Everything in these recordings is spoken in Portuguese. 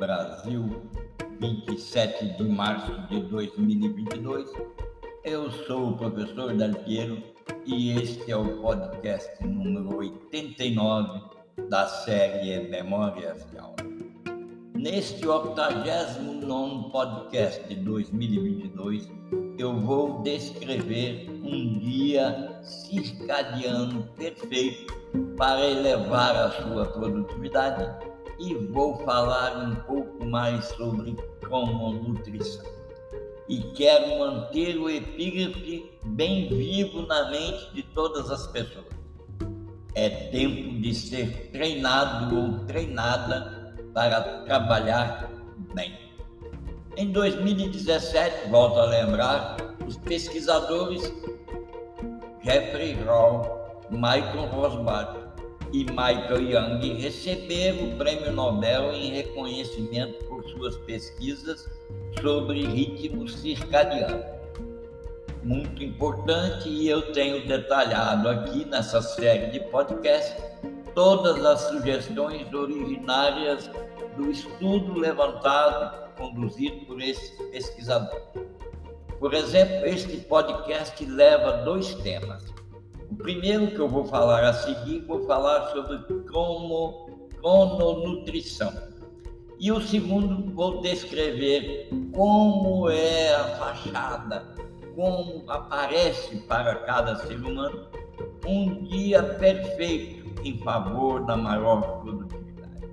Brasil, 27 de março de 2022. Eu sou o professor Dalpiero e este é o podcast número 89 da série Memórias de Aula. Neste 89 podcast de 2022, eu vou descrever um dia circadiano perfeito para elevar a sua produtividade e vou falar um pouco mais sobre como nutrição. E quero manter o epígrafe bem vivo na mente de todas as pessoas. É tempo de ser treinado ou treinada para trabalhar bem. Em 2017, volto a lembrar, os pesquisadores Jeffrey Hall, Michael Rosbach e Michael Young receberam o Prêmio Nobel em reconhecimento por suas pesquisas sobre ritmo circadiano. Muito importante, e eu tenho detalhado aqui nessa série de podcasts todas as sugestões originárias do estudo levantado, conduzido por esse pesquisador. Por exemplo, este podcast leva dois temas primeiro que eu vou falar a seguir, vou falar sobre crono, crononutrição. E o segundo, vou descrever como é a fachada, como aparece para cada ser humano um dia perfeito em favor da maior produtividade.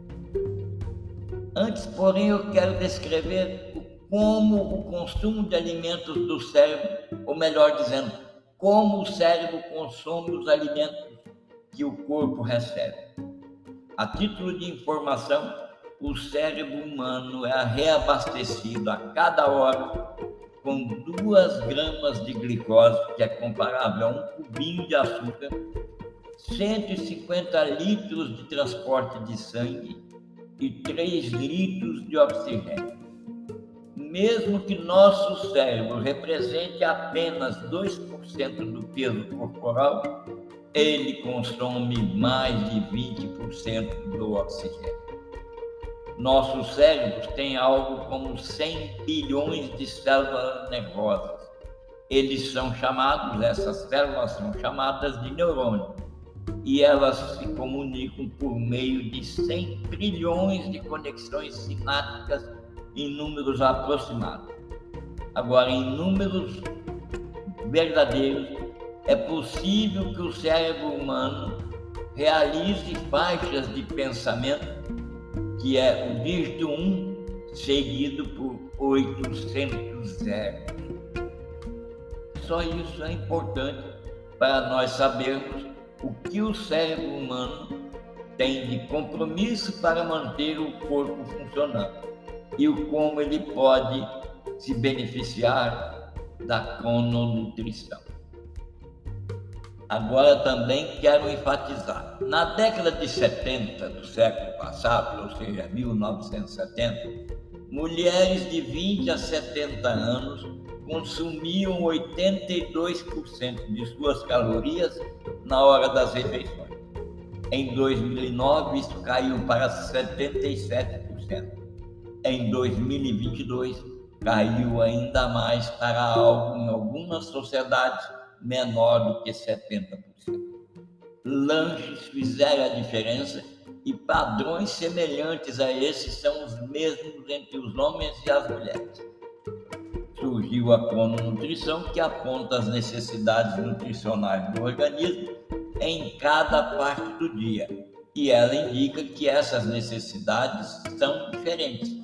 Antes, porém, eu quero descrever como o consumo de alimentos do cérebro, ou melhor dizendo, como o cérebro consome os alimentos que o corpo recebe. A título de informação, o cérebro humano é reabastecido a cada hora com duas gramas de glicose, que é comparável a um cubinho de açúcar, 150 litros de transporte de sangue e 3 litros de oxigênio mesmo que nosso cérebro represente apenas 2% do peso corporal, ele consome mais de 20% do oxigênio. Nossos cérebros têm algo como 100 bilhões de células nervosas. Eles são chamados, essas células são chamadas de neurônios, e elas se comunicam por meio de 100 trilhões de conexões sinápticas em números aproximados. Agora, em números verdadeiros, é possível que o cérebro humano realize faixas de pensamento, que é o dígito 1 seguido por 800 zeros. Só isso é importante para nós sabermos o que o cérebro humano tem de compromisso para manter o corpo funcionando e o como ele pode se beneficiar da crononutrição. Agora também quero enfatizar, na década de 70 do século passado, ou seja, 1970, mulheres de 20 a 70 anos consumiam 82% de suas calorias na hora das refeições. Em 2009, isso caiu para 77% em 2022 caiu ainda mais para algo em algumas sociedades menor do que 70%. Lanches fizeram a diferença e padrões semelhantes a esses são os mesmos entre os homens e as mulheres. Surgiu a crononutrição, que aponta as necessidades nutricionais do organismo em cada parte do dia, e ela indica que essas necessidades são diferentes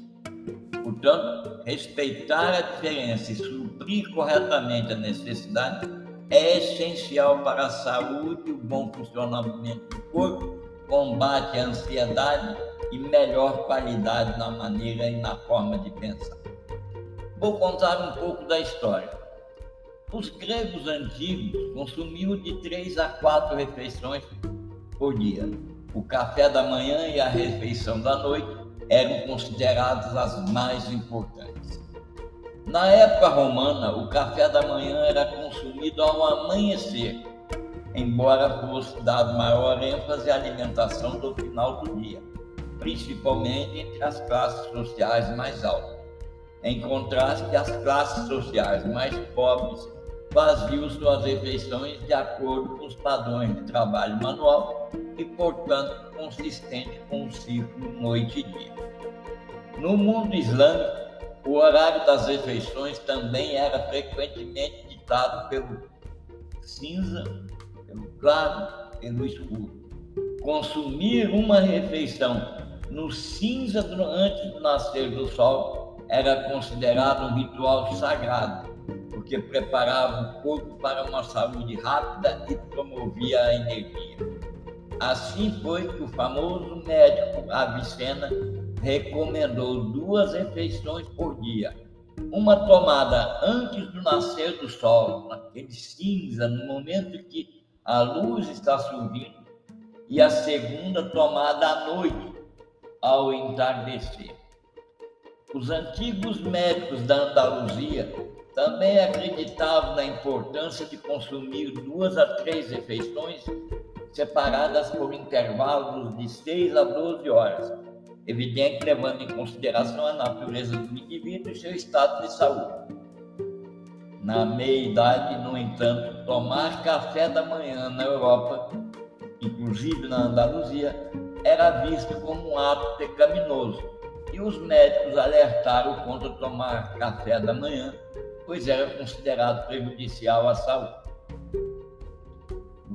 Portanto, respeitar a diferença e suprir corretamente a necessidade é essencial para a saúde, o bom funcionamento do corpo, combate à ansiedade e melhor qualidade na maneira e na forma de pensar. Vou contar um pouco da história. Os gregos antigos consumiam de três a quatro refeições por dia. O café da manhã e a refeição da noite eram consideradas as mais importantes. Na época romana, o café da manhã era consumido ao amanhecer, embora fosse dado maior ênfase à alimentação do final do dia. principalmente entre as classes sociais mais altas. Em contraste, as classes sociais mais pobres faziam suas refeições de acordo com os padrões de trabalho manual e, portanto, consistente com o ciclo noite e dia. No mundo islâmico, o horário das refeições também era frequentemente ditado pelo cinza, pelo claro, pelo escuro. Consumir uma refeição no cinza antes do nascer do sol era considerado um ritual sagrado, porque preparava o corpo para uma saúde rápida e promovia a energia. Assim foi que o famoso médico Avicena recomendou duas refeições por dia. Uma tomada antes do nascer do sol, naquele cinza, no momento que a luz está surgindo, e a segunda tomada à noite, ao entardecer. Os antigos médicos da Andaluzia também acreditavam na importância de consumir duas a três refeições separadas por intervalos de 6 a 12 horas, evidente levando em consideração a natureza do indivíduo e seu estado de saúde. Na meia-idade, no entanto, tomar café da manhã na Europa, inclusive na Andaluzia, era visto como um ato pecaminoso e os médicos alertaram contra tomar café da manhã, pois era considerado prejudicial à saúde.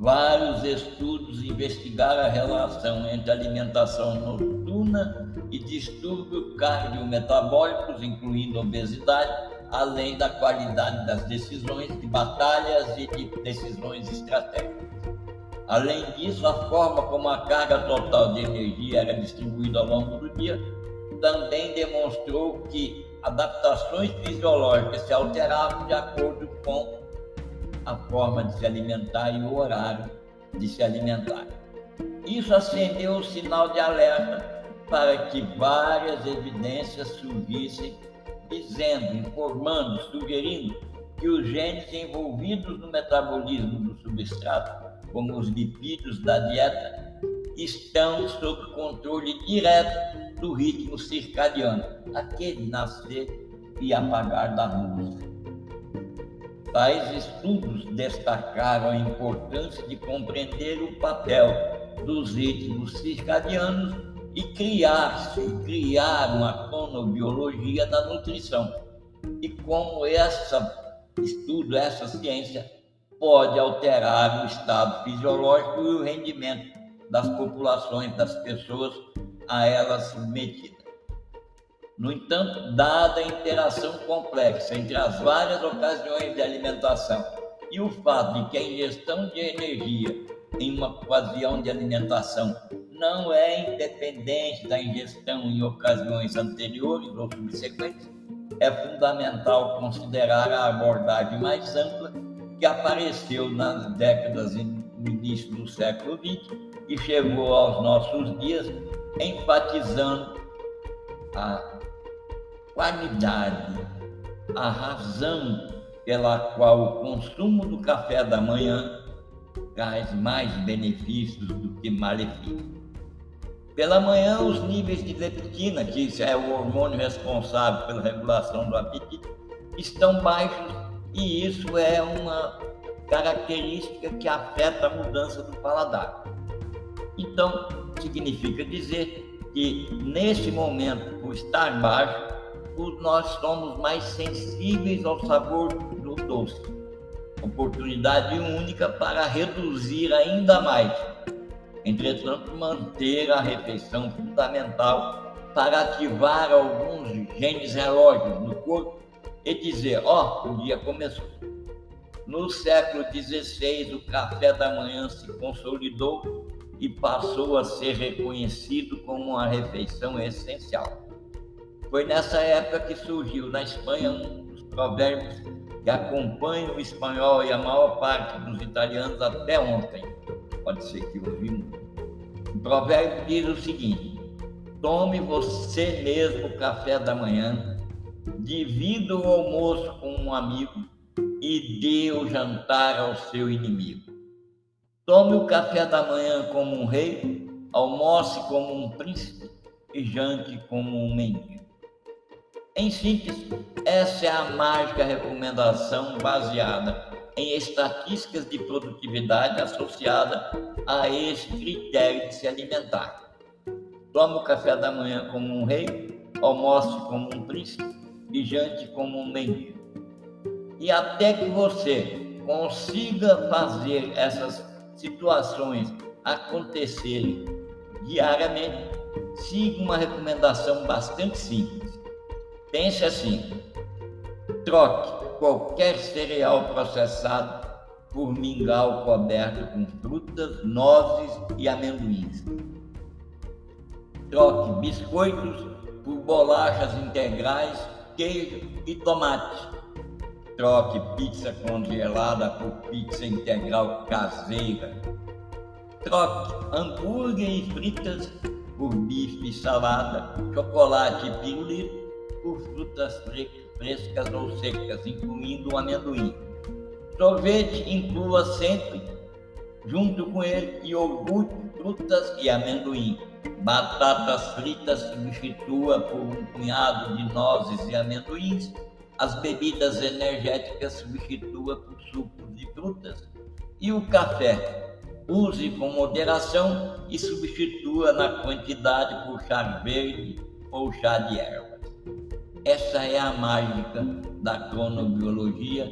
Vários estudos investigaram a relação entre alimentação noturna e distúrbios cardiometabólicos, incluindo obesidade, além da qualidade das decisões de batalhas e de decisões estratégicas. Além disso, a forma como a carga total de energia era distribuída ao longo do dia também demonstrou que adaptações fisiológicas se alteravam de acordo com a forma de se alimentar e o horário de se alimentar. Isso acendeu o sinal de alerta para que várias evidências surgissem, dizendo, informando, sugerindo que os genes envolvidos no metabolismo do substrato, como os lipídios da dieta, estão sob controle direto do ritmo circadiano, aquele nascer e apagar da luz. Tais estudos destacaram a importância de compreender o papel dos ritmos circadianos e criar-se, criar uma cronobiologia da nutrição. E como essa estudo, essa ciência pode alterar o estado fisiológico e o rendimento das populações, das pessoas a elas submetidas. No entanto, dada a interação complexa entre as várias ocasiões de alimentação e o fato de que a ingestão de energia em uma ocasião de alimentação não é independente da ingestão em ocasiões anteriores ou subsequentes, é fundamental considerar a abordagem mais ampla que apareceu nas décadas no início do século XX e chegou aos nossos dias, enfatizando a qualidade, a razão pela qual o consumo do café da manhã traz mais benefícios do que malefícios. Pela manhã, os níveis de leptina, que é o hormônio responsável pela regulação do apetite, estão baixos e isso é uma característica que afeta a mudança do paladar. Então, significa dizer que nesse momento, por estar baixo, nós somos mais sensíveis ao sabor do doce. Oportunidade única para reduzir ainda mais. Entretanto, manter a refeição fundamental para ativar alguns genes relógios no corpo e dizer: ó, oh, o dia começou. No século XVI, o café da manhã se consolidou e passou a ser reconhecido como uma refeição essencial. Foi nessa época que surgiu na Espanha um dos provérbios que acompanham o espanhol e a maior parte dos italianos até ontem. Pode ser que ouvimos. O provérbio diz o seguinte: tome você mesmo o café da manhã, divida o almoço com um amigo e dê o jantar ao seu inimigo. Tome o café da manhã como um rei, almoce como um príncipe e jante como um mendigo. Em síntese, essa é a mágica recomendação baseada em estatísticas de produtividade associada a esse critério de se alimentar. Tome o café da manhã como um rei, almoce como um príncipe e jante como um mendigo. E até que você consiga fazer essas situações acontecerem diariamente, siga uma recomendação bastante simples Pense assim: troque qualquer cereal processado por mingau coberto com frutas, nozes e amendoins. Troque biscoitos por bolachas integrais, queijo e tomate. Troque pizza congelada por pizza integral caseira. Troque hambúrguer e fritas por bife e salada, chocolate e pirulito por frutas frescas ou secas, incluindo o amendoim. Sorvete inclua sempre, junto com ele, iogurte, frutas e amendoim. Batatas fritas substitua por um punhado de nozes e amendoins. As bebidas energéticas substitua por sucos de frutas. E o café use com moderação e substitua na quantidade por chá verde ou chá de erva. Essa é a mágica da cronobiologia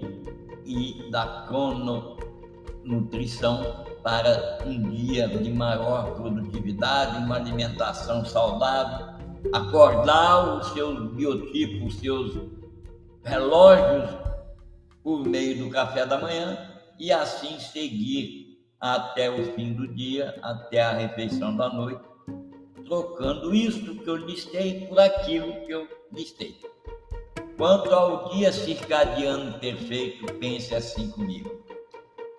e da crononutrição para um dia de maior produtividade, uma alimentação saudável, acordar os seus biotipos, os seus relógios por meio do café da manhã e assim seguir até o fim do dia, até a refeição da noite, trocando isso que eu listei por aquilo que eu listei. Quanto ao dia circadiano perfeito, pense assim comigo.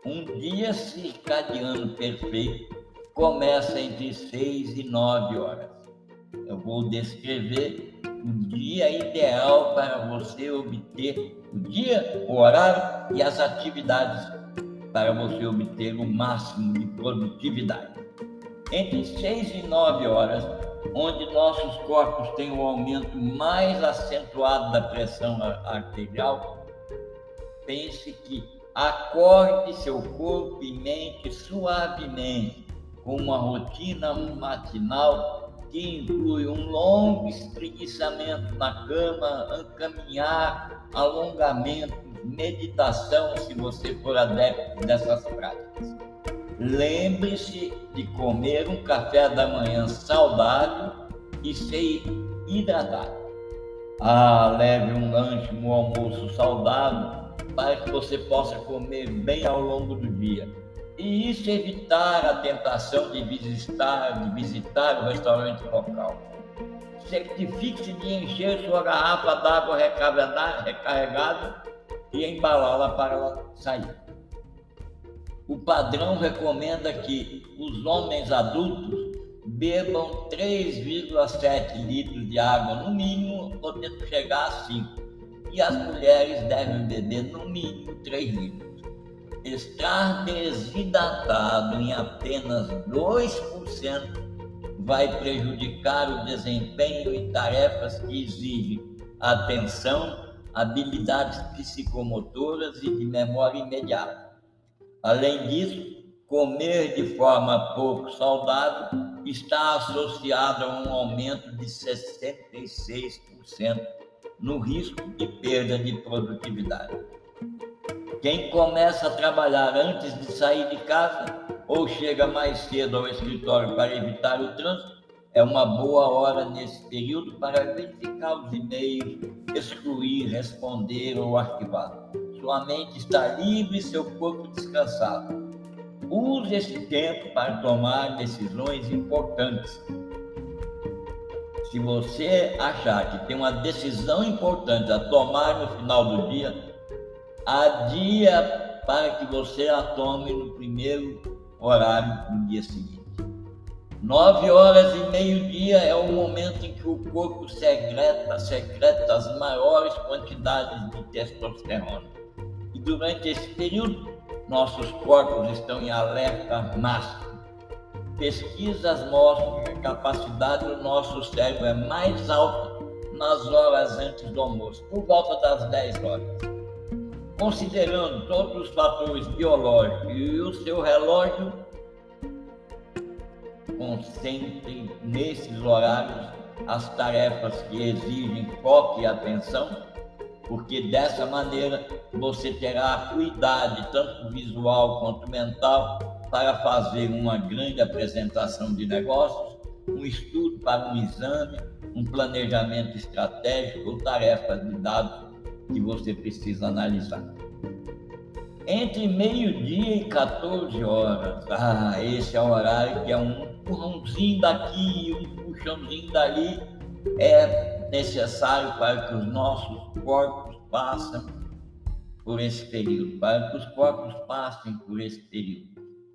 Um dia circadiano perfeito começa entre 6 e 9 horas. Eu vou descrever o dia ideal para você obter o dia, o horário e as atividades para você obter o máximo de produtividade. Entre 6 e 9 horas onde nossos corpos têm um aumento mais acentuado da pressão arterial, pense que acorde seu corpo e mente suavemente com uma rotina matinal que inclui um longo espreguiçamento na cama, caminhar, alongamento, meditação, se você for adepto dessas práticas. Lembre-se de comer um café da manhã saudável e ser hidratado. Ah, leve um lanche, um almoço saudável para que você possa comer bem ao longo do dia. E isso evitar a tentação de visitar, de visitar o restaurante local. Certifique-se de encher sua garrafa d'água recarregada e embalá-la para sair. O padrão recomenda que os homens adultos bebam 3,7 litros de água no mínimo, podendo chegar a 5. E as mulheres devem beber no mínimo 3 litros. Estar desidratado em apenas 2% vai prejudicar o desempenho em tarefas que exigem atenção, habilidades psicomotoras e de memória imediata. Além disso, comer de forma pouco saudável está associado a um aumento de 66% no risco de perda de produtividade. Quem começa a trabalhar antes de sair de casa ou chega mais cedo ao escritório para evitar o trânsito, é uma boa hora nesse período para verificar os e-mails, excluir, responder ou arquivar. Sua mente está livre e seu corpo descansado. Use esse tempo para tomar decisões importantes. Se você achar que tem uma decisão importante a tomar no final do dia, adia para que você a tome no primeiro horário do dia seguinte. Nove horas e meio-dia é o momento em que o corpo secreta, secreta as maiores quantidades de testosterona. E durante esse período, nossos corpos estão em alerta máximo. Pesquisas mostram que a capacidade do nosso cérebro é mais alta nas horas antes do almoço, por volta das 10 horas. Considerando todos os fatores biológicos e o seu relógio, concentre nesses horários as tarefas que exigem foco e atenção, porque dessa maneira você terá acuidade, tanto visual quanto mental, para fazer uma grande apresentação de negócios, um estudo para um exame, um planejamento estratégico ou tarefas de dados que você precisa analisar. Entre meio-dia e 14 horas, ah, esse é o horário que é um empurrãozinho daqui, um puxãozinho dali, é necessário para que os nossos corpos passem por esse período, para que os corpos passem por esse período.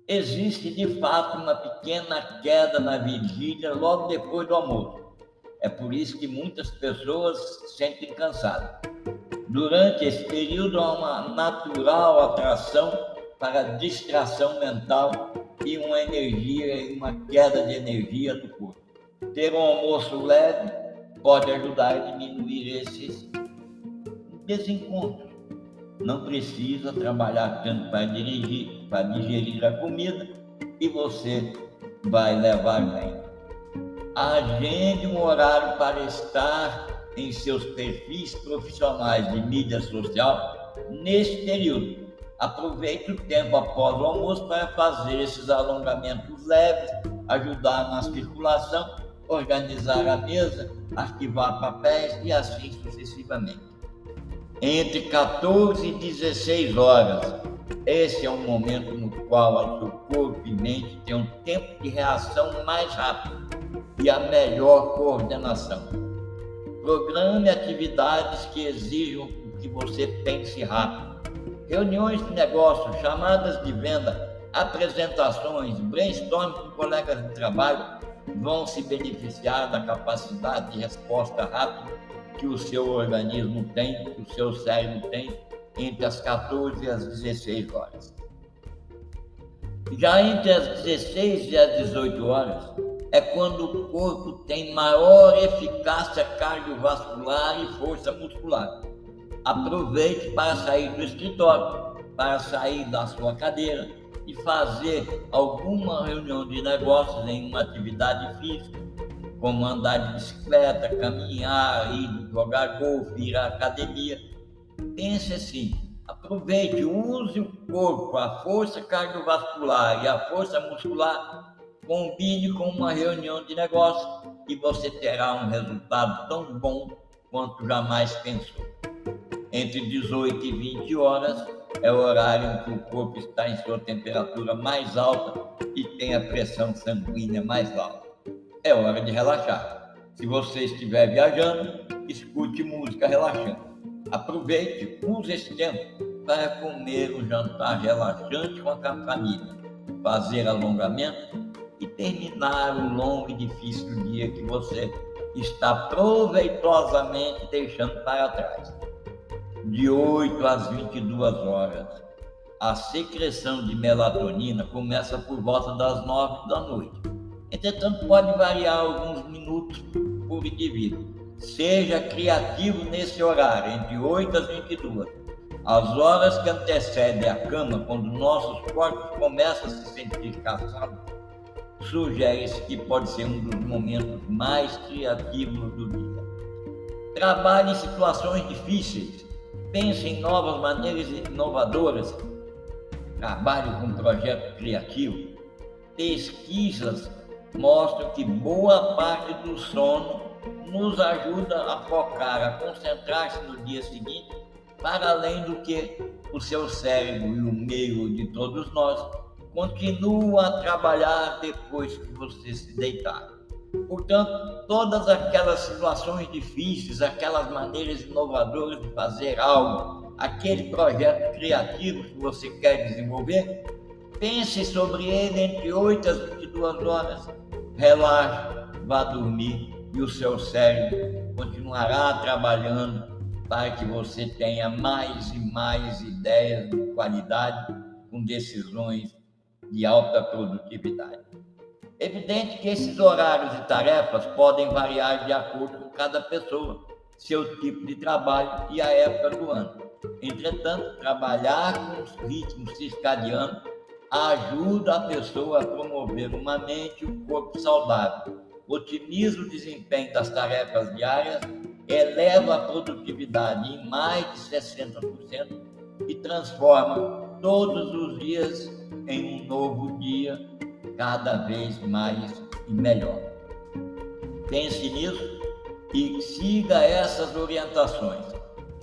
Existe de fato uma pequena queda na vigília logo depois do almoço. É por isso que muitas pessoas se sentem cansadas. Durante esse período há uma natural atração para distração mental e uma energia e uma queda de energia do corpo. Ter um almoço leve pode ajudar a diminuir esses desencontros. Não precisa trabalhar tanto para dirigir, para digerir a comida e você vai levar bem. Agende um horário para estar em seus perfis profissionais de mídia social neste período Aproveite o tempo após o almoço para fazer esses alongamentos leves, ajudar na circulação, organizar a mesa, arquivar papéis e assim sucessivamente. Entre 14 e 16 horas, esse é um momento no qual o seu corpo e mente têm um tempo de reação mais rápido e a melhor coordenação. Programe atividades que exijam que você pense rápido reuniões de negócio, chamadas de venda, apresentações, brainstorm com colegas de trabalho vão se beneficiar da capacidade de resposta rápida que o seu organismo tem, que o seu cérebro tem entre as 14 e as 16 horas. Já entre as 16 e as 18 horas é quando o corpo tem maior eficácia cardiovascular e força muscular aproveite para sair do escritório, para sair da sua cadeira e fazer alguma reunião de negócios em uma atividade física, como andar de bicicleta, caminhar, ir jogar golfe, ir à academia. Pense assim, aproveite, use o corpo, a força cardiovascular e a força muscular, combine com uma reunião de negócios e você terá um resultado tão bom quanto jamais pensou entre 18 e 20 horas é o horário em que o corpo está em sua temperatura mais alta e tem a pressão sanguínea mais alta. É hora de relaxar. Se você estiver viajando, escute música relaxante. Aproveite, use esse tempo para comer um jantar relaxante com a família, fazer alongamento e terminar o longo e difícil dia que você está proveitosamente deixando para trás de 8 às 22 horas. A secreção de melatonina começa por volta das 9 da noite. Entretanto, pode variar alguns minutos por indivíduo. Seja criativo nesse horário, entre 8 às 22. As horas que antecedem a cama, quando nossos corpos começam a se sentir cansados, sugere-se que pode ser um dos momentos mais criativos do dia. Trabalhe em situações difíceis, pense em novas maneiras inovadoras, trabalhe com um projeto criativo. Pesquisas mostram que boa parte do sono nos ajuda a focar, a concentrar-se no dia seguinte, para além do que o seu cérebro e o meio de todos nós continuam a trabalhar depois que você se deitar. Portanto, todas aquelas situações difíceis, aquelas maneiras inovadoras de fazer algo, aquele projeto criativo que você quer desenvolver, pense sobre ele entre 8 às 22 horas, relaxe, vá dormir e o seu cérebro continuará trabalhando para que você tenha mais e mais ideias de qualidade com decisões de alta produtividade. Evidente que esses horários e tarefas podem variar de acordo com cada pessoa, seu tipo de trabalho e a época do ano. Entretanto, trabalhar com os ritmos circadianos ajuda a pessoa a promover uma mente e um corpo saudável, otimiza o desempenho das tarefas diárias, eleva a produtividade em mais de 60% e transforma todos os dias em um novo dia, cada vez mais e melhor. Pense nisso e siga essas orientações.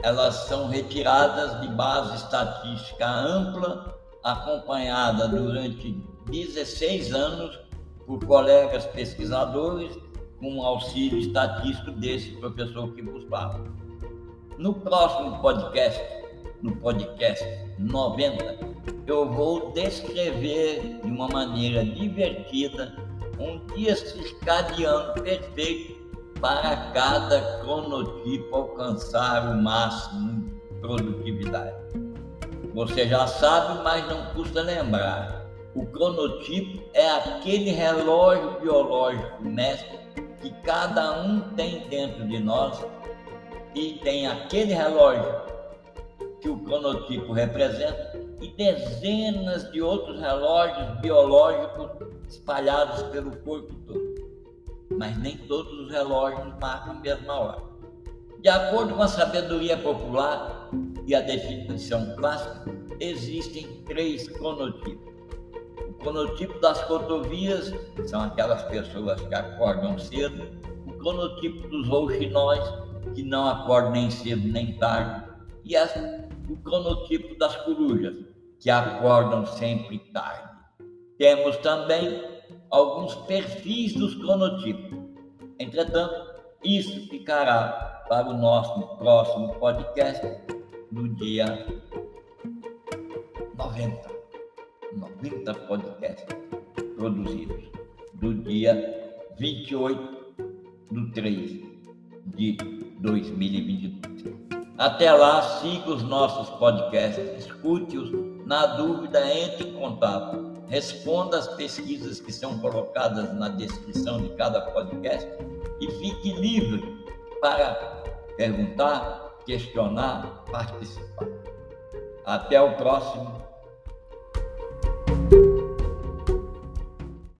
Elas são retiradas de base estatística ampla, acompanhada durante 16 anos por colegas pesquisadores, com auxílio estatístico desse professor que vos fala. No próximo podcast, no podcast 90, eu vou descrever de uma maneira divertida um dia circadiano perfeito para cada cronotipo alcançar o máximo de produtividade. Você já sabe, mas não custa lembrar. O cronotipo é aquele relógio biológico mestre que cada um tem dentro de nós e tem aquele relógio que o cronotipo representa e dezenas de outros relógios biológicos espalhados pelo corpo todo. Mas nem todos os relógios marcam a mesma hora. De acordo com a sabedoria popular e a definição clássica, existem três cronotipos. O cronotipo das cotovias são aquelas pessoas que acordam cedo. O cronotipo dos rouxinóis, que não acordam nem cedo nem tarde. E as o cronotipo das corujas, que acordam sempre tarde. Temos também alguns perfis dos cronotipos. Entretanto, isso ficará para o nosso próximo podcast no dia 90. 90 podcasts produzidos do dia 28 de 3 de 2022. Até lá, siga os nossos podcasts, escute-os. Na dúvida, entre em contato. Responda as pesquisas que são colocadas na descrição de cada podcast e fique livre para perguntar, questionar, participar. Até o próximo